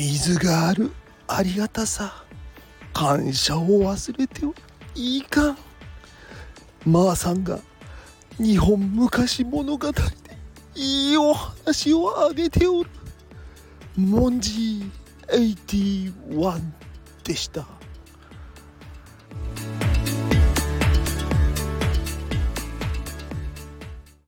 水がある。ありがたさ。感謝を忘れてはいかん。まーさんが日本昔物語でいいお話をあげておる。モンジー81でした。